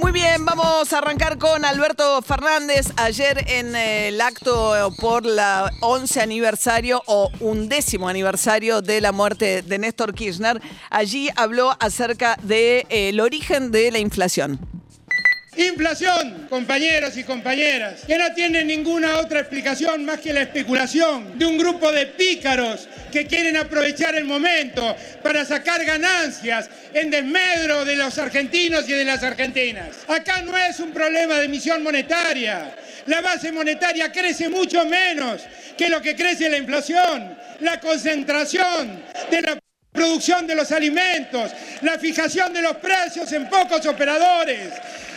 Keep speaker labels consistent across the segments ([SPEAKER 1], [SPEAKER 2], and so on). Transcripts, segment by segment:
[SPEAKER 1] Muy bien, vamos a arrancar con Alberto Fernández. Ayer en eh, el acto por la 11 aniversario o undécimo aniversario de la muerte de Néstor Kirchner, allí habló acerca del de, origen de la inflación.
[SPEAKER 2] Inflación, compañeros y compañeras, que no tiene ninguna otra explicación más que la especulación de un grupo de pícaros que quieren aprovechar el momento para sacar ganancias en desmedro de los argentinos y de las argentinas. Acá no es un problema de emisión monetaria. La base monetaria crece mucho menos que lo que crece la inflación. La concentración de la producción de los alimentos, la fijación de los precios en pocos operadores.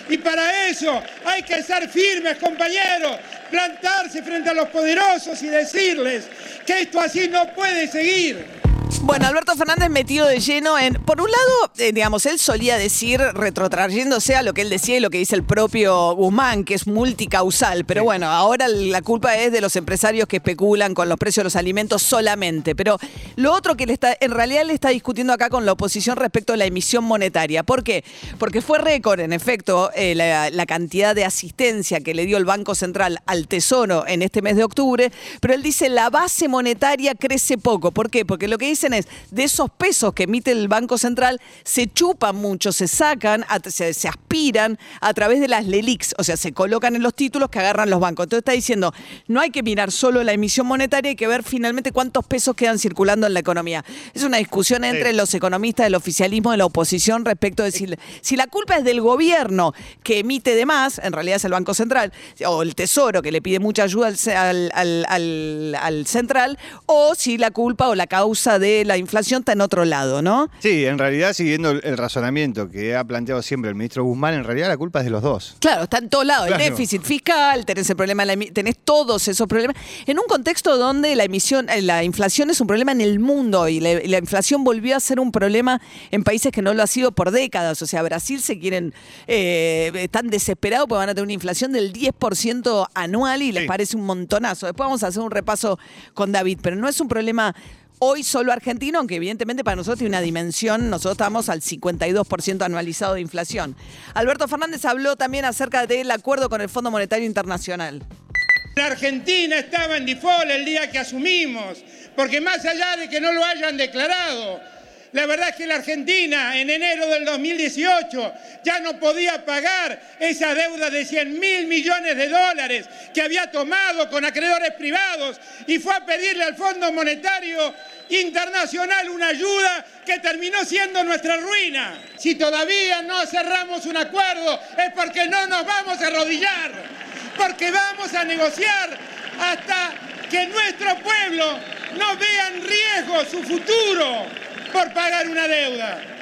[SPEAKER 2] Y para eso hay que ser firmes, compañeros, plantarse frente a los poderosos y decirles que esto así no puede seguir.
[SPEAKER 1] Bueno, Alberto Fernández metido de lleno en. Por un lado, eh, digamos, él solía decir, retrotrayéndose a lo que él decía y lo que dice el propio Guzmán, que es multicausal. Pero bueno, ahora la culpa es de los empresarios que especulan con los precios de los alimentos solamente. Pero lo otro que le está, en realidad le está discutiendo acá con la oposición respecto a la emisión monetaria. ¿Por qué? Porque fue récord, en efecto, eh, la, la cantidad de asistencia que le dio el Banco Central al Tesoro en este mes de octubre. Pero él dice la base monetaria crece poco. ¿Por qué? Porque lo que dicen es, de esos pesos que emite el Banco Central, se chupan mucho, se sacan, se, aspiran a través de las LELIX, o sea, se colocan en los títulos que agarran los bancos. Entonces está diciendo, no hay que mirar solo la emisión monetaria, hay que ver finalmente cuántos pesos quedan circulando en la economía. Es una discusión entre los economistas del oficialismo de la oposición respecto de si, si la culpa es del gobierno que emite de más, en realidad es el Banco Central, o el Tesoro que le pide mucha ayuda al, al, al central, o si la culpa o la causa de la inflación está en otro lado, ¿no?
[SPEAKER 3] Sí, en realidad, siguiendo el razonamiento que ha planteado siempre el ministro Guzmán, en realidad la culpa es de los dos.
[SPEAKER 1] Claro, está en todos lados. El déficit fiscal, tenés el problema, tenés todos esos problemas. En un contexto donde la emisión, eh, la inflación es un problema en el mundo y la, inflación volvió a ser un problema en países que no lo ha sido por décadas. O sea, Brasil se quieren, eh, están desesperados porque van a tener una inflación del 10% anual y les parece un montonazo. Después vamos a hacer un repaso con David, pero no es un problema hoy solo argentino, aunque evidentemente para nosotros tiene una dimensión, nosotros estamos al 52% anualizado de inflación. Alberto Fernández habló también acerca del acuerdo con el Fondo Monetario Internacional.
[SPEAKER 2] La Argentina estaba en default el día que asumimos, porque más allá de que no lo hayan declarado, la verdad es que la Argentina en enero del 2018 ya no podía pagar esa deuda de 100 mil millones de dólares que había tomado con acreedores privados y fue a pedirle al Fondo Monetario Internacional una ayuda que terminó siendo nuestra ruina. Si todavía no cerramos un acuerdo es porque no nos vamos a arrodillar, porque vamos a negociar hasta que nuestro pueblo no vea en riesgo su futuro por pagar una deuda.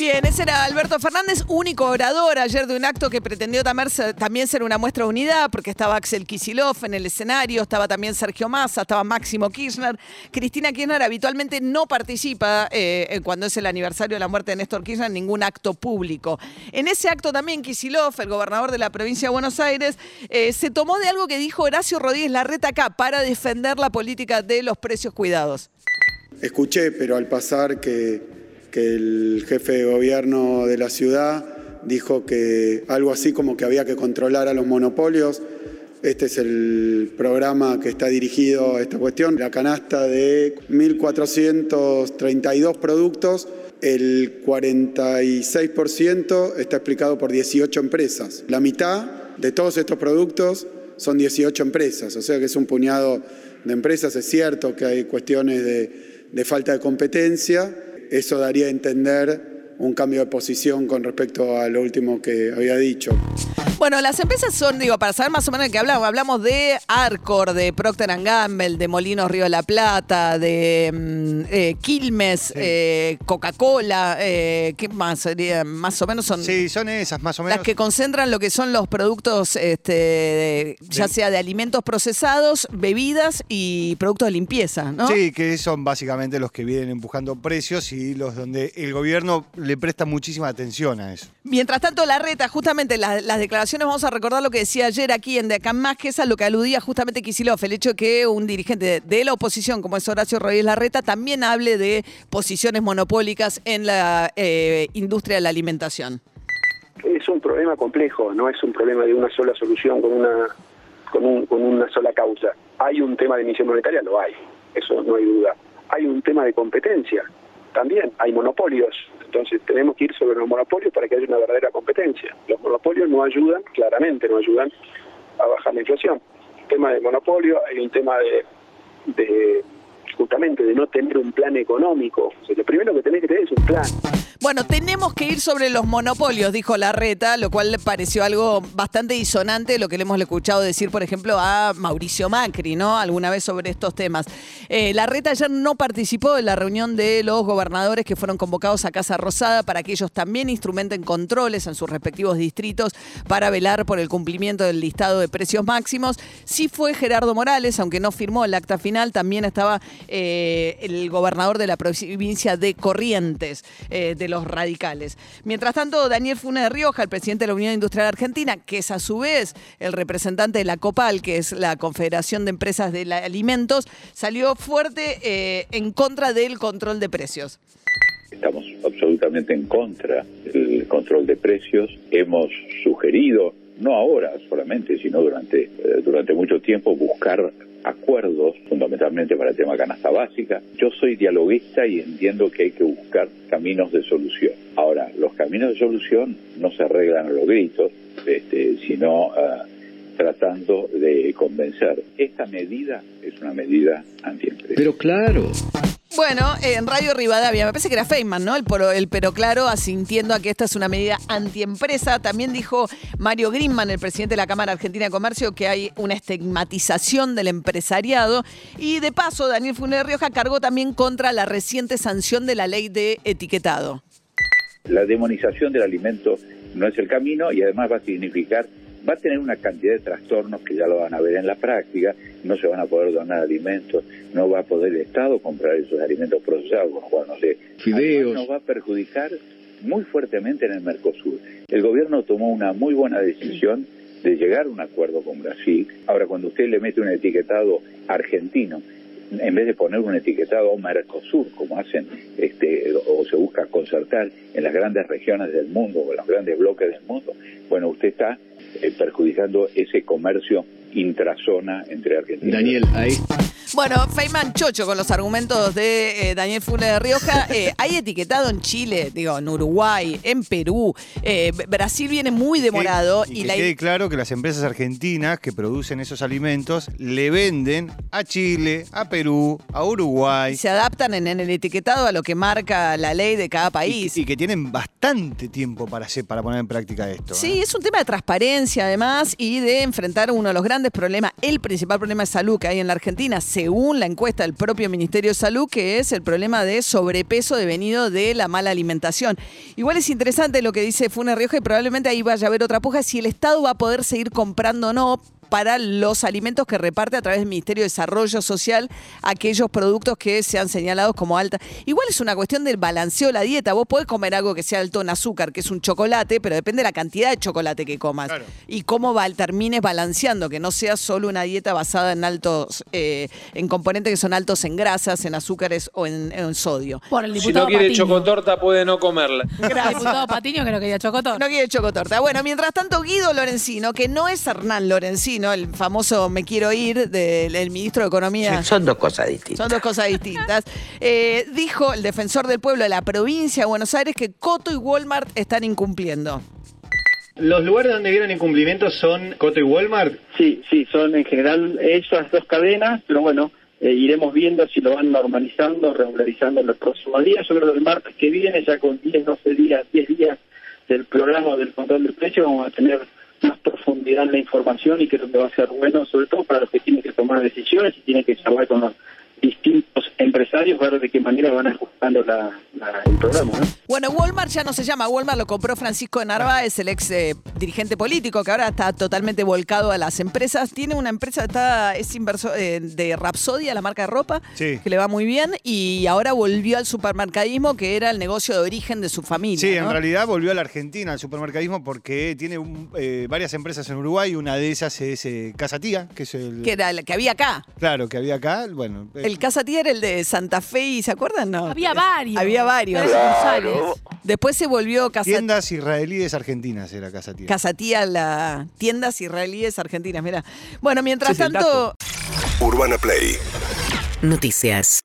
[SPEAKER 1] Bien, ese era Alberto Fernández, único orador ayer de un acto que pretendió también ser una muestra de unidad, porque estaba Axel Kisilov en el escenario, estaba también Sergio Massa, estaba Máximo Kirchner. Cristina Kirchner habitualmente no participa eh, cuando es el aniversario de la muerte de Néstor Kirchner en ningún acto público. En ese acto también Kisilov, el gobernador de la provincia de Buenos Aires, eh, se tomó de algo que dijo Horacio Rodríguez Larreta acá para defender la política de los precios cuidados.
[SPEAKER 4] Escuché, pero al pasar que, el jefe de gobierno de la ciudad dijo que algo así como que había que controlar a los monopolios. Este es el programa que está dirigido a esta cuestión. La canasta de 1.432 productos, el 46% está explicado por 18 empresas. La mitad de todos estos productos son 18 empresas, o sea que es un puñado de empresas. Es cierto que hay cuestiones de de falta de competencia. Eso daría a entender un cambio de posición con respecto a lo último que había dicho.
[SPEAKER 1] Bueno, las empresas son, digo, para saber más o menos de qué hablamos, hablamos de Arcor, de Procter Gamble, de Molinos Río de la Plata, de mm, eh, Quilmes, eh, Coca-Cola, eh, ¿qué más sería? Más o menos son
[SPEAKER 3] Sí, son esas más o menos.
[SPEAKER 1] las que concentran lo que son los productos, este, de- ya sea de alimentos procesados, bebidas y productos de limpieza, ¿no?
[SPEAKER 3] Sí, que son básicamente los que vienen empujando precios y los donde el gobierno le presta muchísima atención a eso.
[SPEAKER 1] Mientras tanto, la reta, justamente la- las declaraciones, vamos a recordar lo que decía ayer aquí en De Acá Más, que a lo que aludía justamente Kicillof, el hecho de que un dirigente de, de la oposición, como es Horacio Rodríguez Larreta, también hable de posiciones monopólicas en la eh, industria de la alimentación.
[SPEAKER 5] es un problema complejo, no es un problema de una sola solución con una con, un- con una sola causa. Hay un tema de emisión monetaria, lo hay, eso no hay duda. Hay un tema de competencia, también hay monopolios, entonces tenemos que ir sobre los monopolios para que haya una verdadera competencia. Los monopolios no ayudan, claramente no ayudan a bajar la inflación. Tema de monopolio, hay un tema de, de justamente de no tener un plan económico. Lo primero que tenés que tener es un plan.
[SPEAKER 1] Bueno, tenemos que ir sobre los monopolios, dijo Larreta, lo cual le pareció algo bastante disonante lo que le hemos escuchado decir, por ejemplo, a Mauricio Macri, ¿no? Alguna vez sobre estos temas. Eh, Larreta ayer no participó en la reunión de los gobernadores que fueron convocados a Casa Rosada para que ellos también instrumenten controles en sus respectivos distritos para velar por el cumplimiento del listado de precios máximos. Sí fue Gerardo Morales, aunque no firmó el acta final, también estaba eh, el gobernador de la provincia de Corrientes, eh, de los radicales. Mientras tanto, Daniel Funes de Rioja, el presidente de la Unión Industrial Argentina, que es a su vez el representante de la COPAL, que es la Confederación de Empresas de Alimentos, salió fuerte eh, en contra del control de precios.
[SPEAKER 6] Estamos absolutamente en contra del control de precios. Hemos sugerido, no ahora solamente, sino durante, durante mucho tiempo, buscar acuerdos, fundamentalmente para el tema canasta básica. Yo soy dialoguista y entiendo que hay que buscar caminos de solución. Ahora, los caminos de solución no se arreglan a los gritos, este, sino ah, tratando de convencer. Esta medida es una medida antiempresa.
[SPEAKER 7] Pero claro.
[SPEAKER 1] Bueno, en Radio Rivadavia, me parece que era Feynman, ¿no? El, poro- el pero claro, asintiendo a que esta es una medida antiempresa. También dijo Mario Grimman, el presidente de la Cámara Argentina de Comercio, que hay una estigmatización del empresariado. Y de paso, Daniel Funes Rioja cargó también contra la reciente sanción de la ley de etiquetado.
[SPEAKER 6] La demonización del alimento no es el camino y además va a significar, va a tener una cantidad de trastornos que ya lo van a ver en la práctica, no se van a poder donar alimentos, no va a poder el Estado comprar esos alimentos procesados, con lo cual no sé.
[SPEAKER 7] Fideos.
[SPEAKER 6] Nos va a perjudicar muy fuertemente en el Mercosur. El gobierno tomó una muy buena decisión de llegar a un acuerdo con Brasil. Ahora, cuando usted le mete un etiquetado argentino, en vez de poner un etiquetado Mercosur, como hacen, este, o se busca concertar en las grandes regiones del mundo o en los grandes bloques del mundo, bueno, usted está eh, perjudicando ese comercio intrazona entre Argentina y
[SPEAKER 7] Daniel, ahí.
[SPEAKER 1] Bueno, Feynman chocho con los argumentos de eh, Daniel Funes de Rioja. Eh, hay etiquetado en Chile, digo, en Uruguay, en Perú. Eh, Brasil viene muy demorado
[SPEAKER 3] y,
[SPEAKER 1] y,
[SPEAKER 3] que
[SPEAKER 1] la
[SPEAKER 3] quede claro que las empresas argentinas que producen esos alimentos le venden a Chile, a Perú, a Uruguay.
[SPEAKER 1] se adaptan en, en el etiquetado a lo que marca la ley de cada
[SPEAKER 3] Y,
[SPEAKER 1] país.
[SPEAKER 3] y que tienen bastante tiempo para, hacer, para poner en práctica esto.
[SPEAKER 1] Sí,
[SPEAKER 3] ¿eh?
[SPEAKER 1] es un tema de transparencia además y de enfrentar uno de los grandes problemas, el principal problema de salud que hay en la Argentina, según la encuesta del propio Ministerio de Salud, que es el problema de sobrepeso devenido de la mala alimentación. Igual es interesante lo que dice Funes Rioja y probablemente ahí vaya a haber otra puja si el Estado va a poder seguir comprando o no para los alimentos que reparte a través del Ministerio de Desarrollo Social aquellos productos que sean señalados como alta. Igual es una cuestión del balanceo de la dieta. Vos podés comer algo que sea alto en azúcar, que es un chocolate, pero depende de la cantidad de chocolate que comas.
[SPEAKER 3] Claro.
[SPEAKER 1] Y cómo va, termines balanceando, que no sea solo una dieta basada en altos, eh, en componentes que son altos en grasas, en azúcares o en, en sodio.
[SPEAKER 8] Por el
[SPEAKER 9] Si no quiere
[SPEAKER 8] Patiño.
[SPEAKER 9] chocotorta puede no comerla.
[SPEAKER 8] El diputado Patiño que no quería chocotorta.
[SPEAKER 1] No quiere chocotorta. Bueno, mientras tanto, Guido Lorenzino, que no es Hernán Lorenzino, el famoso me quiero ir del el ministro de Economía.
[SPEAKER 10] Son dos cosas distintas.
[SPEAKER 1] Son dos cosas distintas. Eh, dijo el defensor del pueblo de la provincia de Buenos Aires que Coto y Walmart están incumpliendo.
[SPEAKER 11] ¿Los lugares donde vieron incumplimientos son Coto y Walmart?
[SPEAKER 5] Sí, sí, son en general esas dos cadenas, pero bueno, eh, iremos viendo si lo van normalizando, regularizando en los próximos días. Yo creo que el martes que viene, ya con 10, 12 días, 10 días del programa del control del precio, vamos a tener
[SPEAKER 7] más profundidad en la información y creo que va a ser bueno, sobre todo para los que tienen que tomar decisiones y tienen que charlar con los distintos empresarios, ver de qué manera van ajustando la, la- el programa. ¿no?
[SPEAKER 1] Bueno, Walmart ya no se llama Walmart, lo compró Francisco de Narváez, el ex eh, dirigente político que ahora está totalmente volcado a las empresas. Tiene una empresa, está, es inversor eh, de Rapsodia, la marca de ropa,
[SPEAKER 3] Sí.
[SPEAKER 1] que le va muy bien, y ahora volvió al supermercadismo, que era el negocio de origen de su familia.
[SPEAKER 3] Sí, en realidad volvió a la Argentina, al supermercadismo, porque tiene un- eh, varias empresas en Uruguay. Una de esas es eh, Casa Tía, que es el.
[SPEAKER 1] Que era el que había acá.
[SPEAKER 3] Claro, que había acá. Bueno, eh,
[SPEAKER 1] El Casa Tía era el de Santa Fe, y ¿se acuerdan? No.
[SPEAKER 8] Había varios.
[SPEAKER 1] Había varios.
[SPEAKER 8] González.
[SPEAKER 1] Después se volvió Casa,
[SPEAKER 3] tiendas israelíes argentinas era Casa Tía.
[SPEAKER 1] Casa Tía, la tiendas israelíes argentinas, mira. Bueno, mientras tanto,
[SPEAKER 12] Urbana Play
[SPEAKER 13] Noticias.